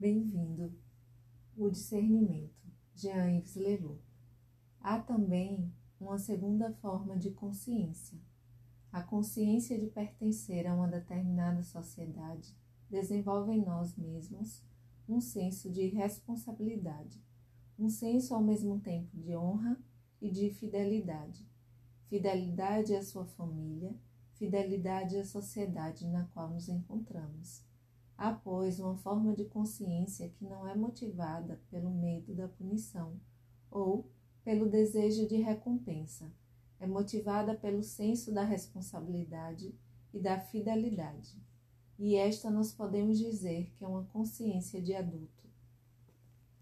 Bem-vindo. O discernimento. Jean-Yves Leroux. Há também uma segunda forma de consciência. A consciência de pertencer a uma determinada sociedade desenvolve em nós mesmos um senso de responsabilidade, um senso ao mesmo tempo de honra e de fidelidade. Fidelidade à sua família, fidelidade à sociedade na qual nos encontramos. Há, pois, uma forma de consciência que não é motivada pelo medo da punição ou pelo desejo de recompensa, é motivada pelo senso da responsabilidade e da fidelidade. E esta nós podemos dizer que é uma consciência de adulto